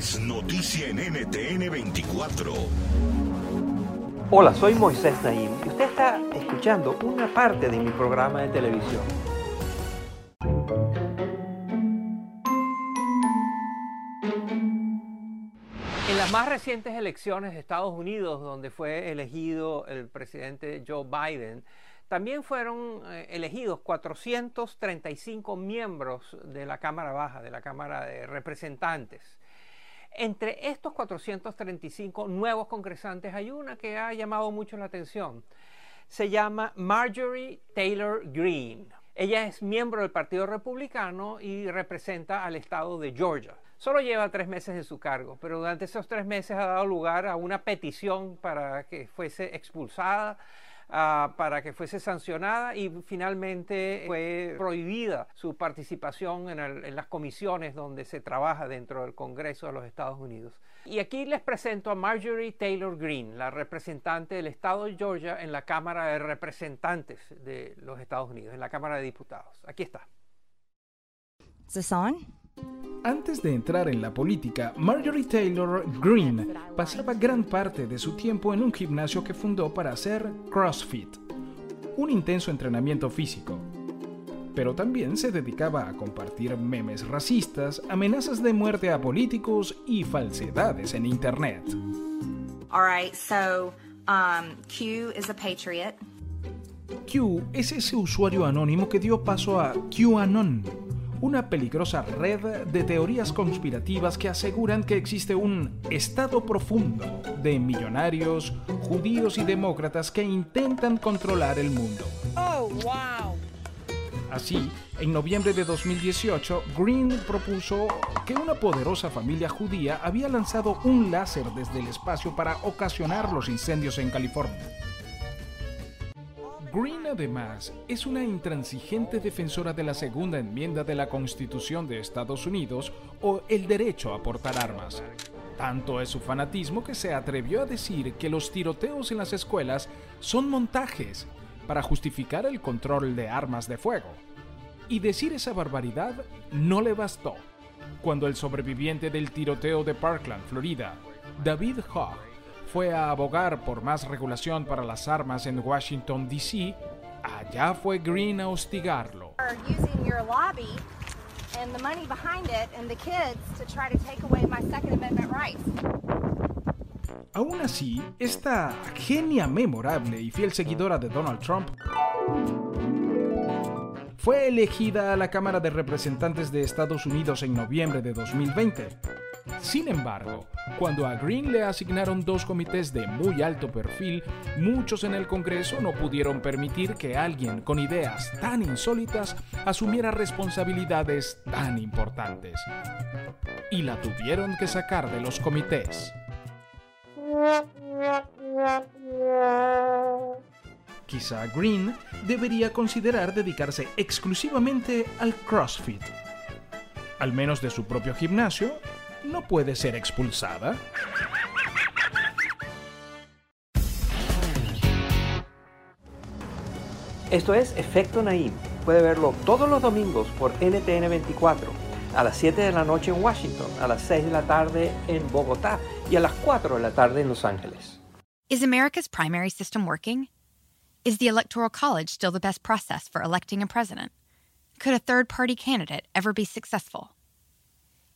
Es noticia en NTN 24. Hola, soy Moisés Naim y usted está escuchando una parte de mi programa de televisión. En las más recientes elecciones de Estados Unidos, donde fue elegido el presidente Joe Biden, también fueron eh, elegidos 435 miembros de la Cámara Baja, de la Cámara de Representantes. Entre estos 435 nuevos congresantes hay una que ha llamado mucho la atención. Se llama Marjorie Taylor Greene. Ella es miembro del Partido Republicano y representa al estado de Georgia. Solo lleva tres meses en su cargo, pero durante esos tres meses ha dado lugar a una petición para que fuese expulsada uh, para que fuese sancionada y finalmente fue prohibida su participación en, el, en, las comisiones donde se trabaja dentro del Congreso de los Estados Unidos. Y aquí les presento a Marjorie Taylor Greene, la representante del estado de Georgia en la Cámara de Representantes de los Estados Unidos, en la Cámara de Diputados. Aquí está. ¿Es? Antes de entrar en la política, Marjorie Taylor Greene pasaba gran parte de su tiempo en un gimnasio que fundó para hacer CrossFit, un intenso entrenamiento físico. Pero también se dedicaba a compartir memes racistas, amenazas de muerte a políticos y falsedades en Internet. All right, so um, Q is a patriot. Q es ese usuario anónimo que dio paso a QAnon una peligrosa red de teorías conspirativas que aseguran que existe un estado profundo de millonarios, judíos y demócratas que intentan controlar el mundo. Oh, wow. Así, en noviembre de 2018, Green propuso que una poderosa familia judía había lanzado un láser desde el espacio para ocasionar los incendios en California. Green además es una intransigente defensora de la segunda enmienda de la Constitución de Estados Unidos o el derecho a portar armas. Tanto es su fanatismo que se atrevió a decir que los tiroteos en las escuelas son montajes para justificar el control de armas de fuego. Y decir esa barbaridad no le bastó. Cuando el sobreviviente del tiroteo de Parkland, Florida, David Hogg, fue a abogar por más regulación para las armas en Washington, D.C., allá fue Green a hostigarlo. Aún así, esta genia memorable y fiel seguidora de Donald Trump fue elegida a la Cámara de Representantes de Estados Unidos en noviembre de 2020 sin embargo, cuando a Green le asignaron dos comités de muy alto perfil, muchos en el Congreso no pudieron permitir que alguien con ideas tan insólitas asumiera responsabilidades tan importantes. Y la tuvieron que sacar de los comités. Quizá Green debería considerar dedicarse exclusivamente al CrossFit. Al menos de su propio gimnasio no puede ser expulsada? Esto es Efecto Naim. Puede verlo todos los domingos por NTN 24, a las 7 de la noche en Washington, a las 6 de la tarde en Bogotá y a las 4 de la tarde en Los Ángeles. Is America's primary system working? Is the Electoral College still the best process for electing a president? Could a third party candidate ever be successful?